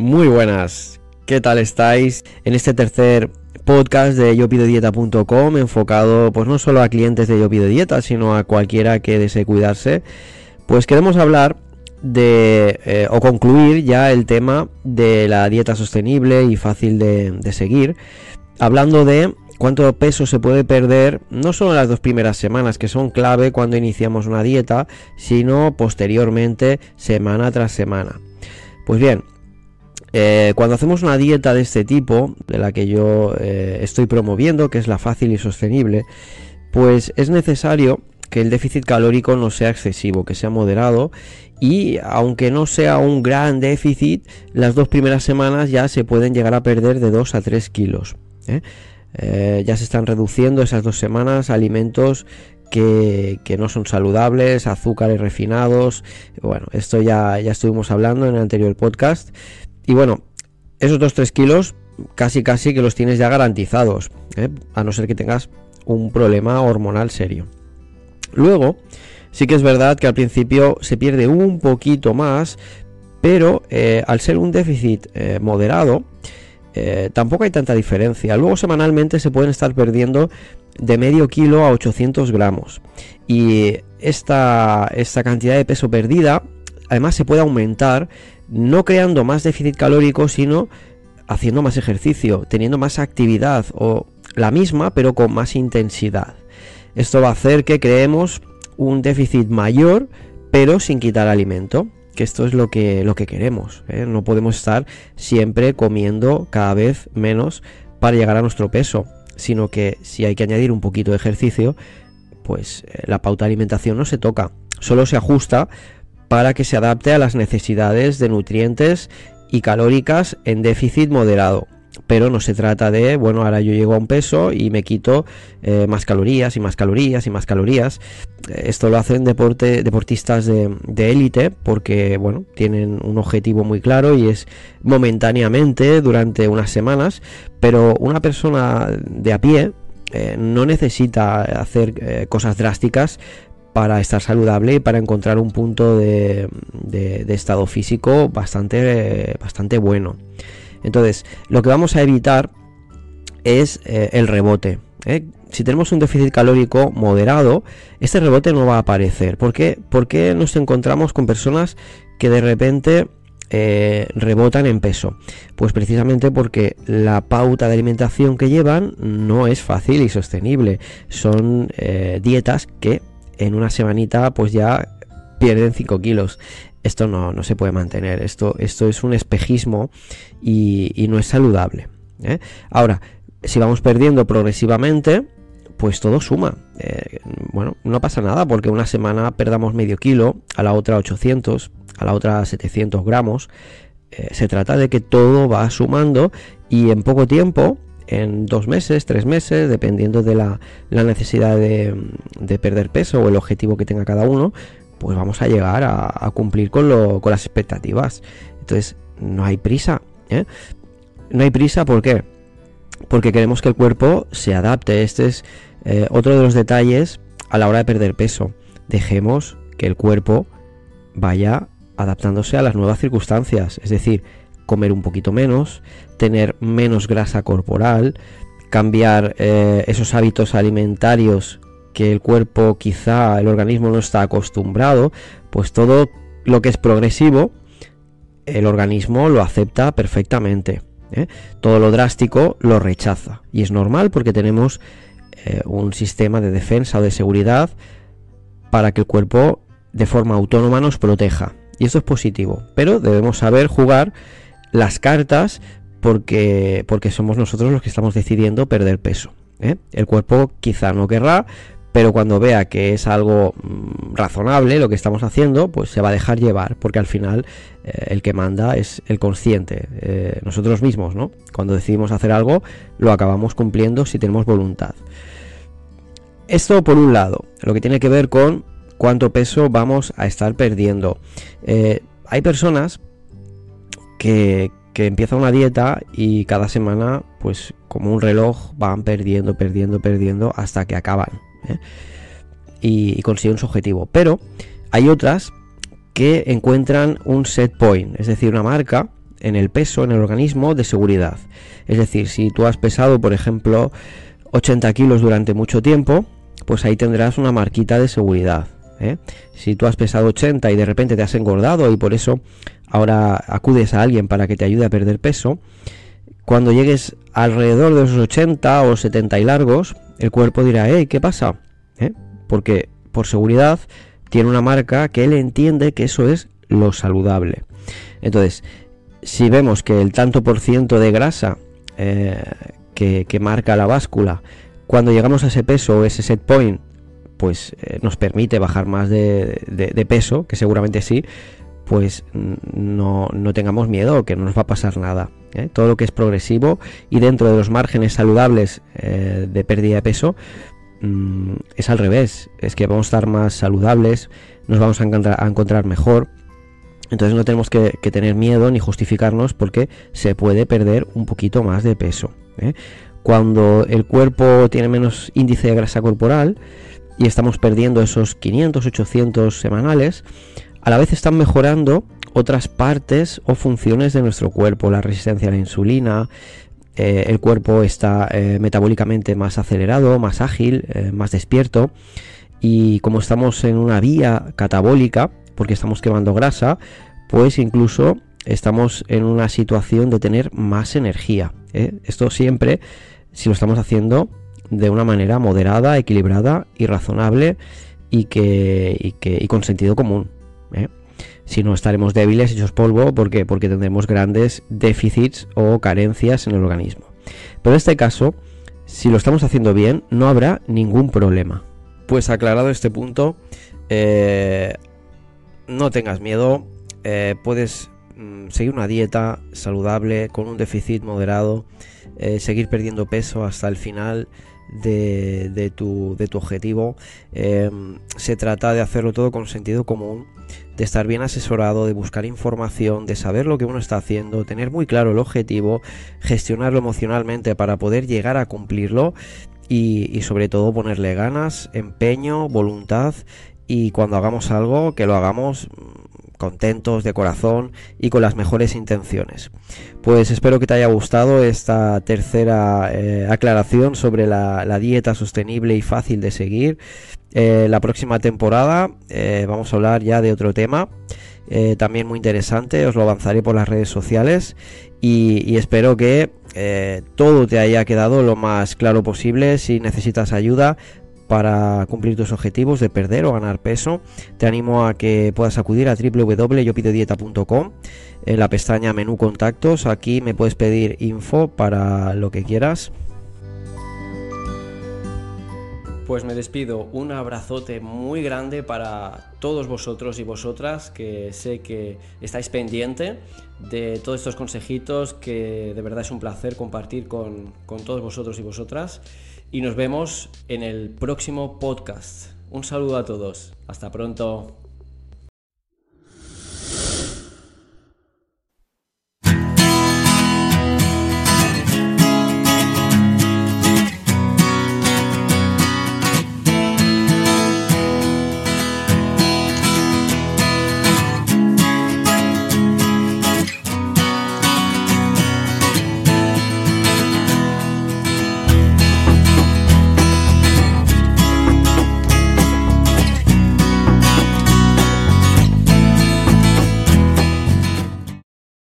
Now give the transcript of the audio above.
Muy buenas, ¿qué tal estáis? En este tercer podcast de yopidodieta.com enfocado pues no solo a clientes de Yo sino a cualquiera que desee cuidarse, pues queremos hablar de eh, o concluir ya el tema de la dieta sostenible y fácil de, de seguir, hablando de cuánto peso se puede perder no solo en las dos primeras semanas que son clave cuando iniciamos una dieta, sino posteriormente semana tras semana. Pues bien, eh, cuando hacemos una dieta de este tipo, de la que yo eh, estoy promoviendo, que es la fácil y sostenible, pues es necesario que el déficit calórico no sea excesivo, que sea moderado y aunque no sea un gran déficit, las dos primeras semanas ya se pueden llegar a perder de 2 a 3 kilos. ¿eh? ya se están reduciendo esas dos semanas alimentos que, que, no son saludables, azúcares refinados. Bueno, esto ya, ya estuvimos hablando en el anterior podcast. Y bueno, esos 2-3 kilos casi casi que los tienes ya garantizados, ¿eh? a no ser que tengas un problema hormonal serio. Luego, sí que es verdad que al principio se pierde un poquito más, pero eh, al ser un déficit eh, moderado, tampoco hay tanta diferencia. Luego semanalmente se pueden estar perdiendo de medio kilo a 800 gramos. Y esta, esta cantidad de peso perdida, además se puede aumentar no creando más déficit calórico, sino haciendo más ejercicio, teniendo más actividad o la misma pero con más intensidad. Esto va a hacer que creemos un déficit mayor pero sin quitar alimento, que esto es lo que, lo que queremos. ¿eh? No podemos estar siempre comiendo cada vez menos para llegar a nuestro peso, sino que si hay que añadir un poquito de ejercicio, pues eh, la pauta de alimentación no se toca, solo se ajusta para que se adapte a las necesidades de nutrientes y calóricas en déficit moderado. Pero no se trata de, bueno, ahora yo llego a un peso y me quito eh, más calorías y más calorías y más calorías. Esto lo hacen deporte, deportistas de élite porque, bueno, tienen un objetivo muy claro y es momentáneamente durante unas semanas. Pero una persona de a pie eh, no necesita hacer eh, cosas drásticas para estar saludable y para encontrar un punto de, estado físico bastante, bastante bueno. Entonces, lo que vamos a evitar es eh, el rebote. ¿eh? Si tenemos un déficit calórico moderado, este rebote no va a aparecer. ¿Por qué? Porque nos encontramos con personas que de repente eh, rebotan en peso? Pues precisamente porque la pauta de alimentación que llevan no es fácil y sostenible. Son dietas que en una semanita pues ya pierden 5 kilos. Esto no, se puede mantener, esto, esto es un espejismo y, no es saludable. ¿eh? Ahora, si vamos perdiendo progresivamente, pues todo suma. Eh, bueno, no pasa nada porque una semana perdamos medio kilo, a la otra 800, a la otra 700 gramos. Eh, se trata de que todo va sumando y en poco tiempo en dos meses, tres meses, dependiendo de la, necesidad de, perder peso o el objetivo que tenga cada uno, pues vamos a llegar a, cumplir con, las expectativas. Entonces, no hay prisa. ¿eh? No hay prisa, ¿por qué? Porque queremos que el cuerpo se adapte. Este es eh, otro de los detalles a la hora de perder peso. Dejemos que el cuerpo vaya adaptándose a las nuevas circunstancias. Es decir, comer un poquito menos, tener menos grasa corporal, cambiar eh, esos hábitos alimentarios que el cuerpo quizá el organismo no está acostumbrado, pues todo lo que es progresivo el organismo lo acepta perfectamente. ¿eh? Todo lo drástico lo rechaza. Y es normal porque tenemos eh, un sistema de defensa o de seguridad para que el cuerpo de forma autónoma nos proteja. Y esto es positivo. Pero debemos saber jugar las cartas porque, porque somos nosotros los que estamos decidiendo perder peso. ¿eh? El cuerpo quizá no querrá, pero cuando vea que es algo mm, razonable lo que estamos haciendo, pues se va a dejar llevar, porque al final eh, el que manda es el consciente, eh, nosotros mismos, ¿no? Cuando decidimos hacer algo, lo acabamos cumpliendo si tenemos voluntad. Esto por un lado, lo que tiene que ver con cuánto peso vamos a estar perdiendo. hay personas que, empieza una dieta y cada semana, pues como un reloj, van perdiendo, perdiendo, perdiendo hasta que acaban ¿eh? y, consiguen su objetivo. Pero hay otras que encuentran un set point, es decir, una marca en el peso, en el organismo, de seguridad. Es decir, si tú has pesado, por ejemplo, 80 kilos durante mucho tiempo, pues ahí tendrás una marquita de seguridad. ¿Eh? Si tú has pesado 80 y de repente te has engordado y por eso ahora acudes a alguien para que te ayude a perder peso, cuando llegues alrededor de esos 80 o 70 y largos, el cuerpo dirá, hey, ¿qué pasa? ¿Eh? Porque por seguridad tiene una marca que él entiende que eso es lo saludable. Entonces, si vemos que el tanto por ciento de grasa eh, que, marca la báscula, cuando llegamos a ese peso o ese set point, pues eh, nos permite bajar más de, peso, que seguramente sí, pues no, tengamos miedo, que no nos va a pasar nada. ¿eh? Todo lo que es progresivo y dentro de los márgenes saludables de pérdida de peso, mm, es al revés, es que vamos a estar más saludables, nos vamos a encontrar, mejor, entonces no tenemos que, tener miedo ni justificarnos porque se puede perder un poquito más de peso. ¿eh? Cuando el cuerpo tiene menos índice de grasa corporal y estamos perdiendo esos 500, 800 semanales, a la vez están mejorando otras partes o funciones de nuestro cuerpo, la resistencia a la insulina, eh, el cuerpo está eh, metabólicamente más acelerado, más ágil, más despierto y como estamos en una vía catabólica, porque estamos quemando grasa, pues incluso estamos en una situación de tener más energía. ¿eh? Esto siempre si lo estamos haciendo de una manera moderada, equilibrada y razonable y, que, y, con sentido común. ¿eh? Si no estaremos débiles, hechos polvo, ¿por Porque tendremos grandes déficits o carencias en el organismo. Pero en este caso, si lo estamos haciendo bien, no habrá ningún problema. Pues aclarado este punto, eh, no tengas miedo, eh, puedes mm, seguir una dieta saludable con un déficit moderado, seguir perdiendo peso hasta el final de, tu, objetivo. Em, se trata de hacerlo todo con sentido común, de estar bien asesorado, de buscar información, de saber lo que uno está haciendo, tener muy claro el objetivo, gestionarlo emocionalmente para poder llegar a cumplirlo y, sobre todo ponerle ganas, empeño, voluntad y cuando hagamos algo que lo hagamos contentos de corazón y con las mejores intenciones. Pues espero que te haya gustado esta tercera eh, aclaración sobre la, dieta sostenible y fácil de seguir. Eh, la próxima temporada eh, vamos a hablar ya de otro tema. también muy interesante, os lo avanzaré por las redes sociales y, y espero que todo te haya quedado lo más claro posible. Si necesitas ayuda, para cumplir tus objetivos de perder o ganar peso, te animo a que puedas acudir a www.yopidodieta.com en la pestaña menú contactos. Aquí me puedes pedir info para lo que quieras. Pues me despido, un abrazote muy grande para todos vosotros y vosotras que sé que estáis pendiente de todos estos consejitos que de verdad es un placer compartir con, con todos vosotros y vosotras y nos vemos en el próximo podcast. Un saludo a todos. Hasta pronto.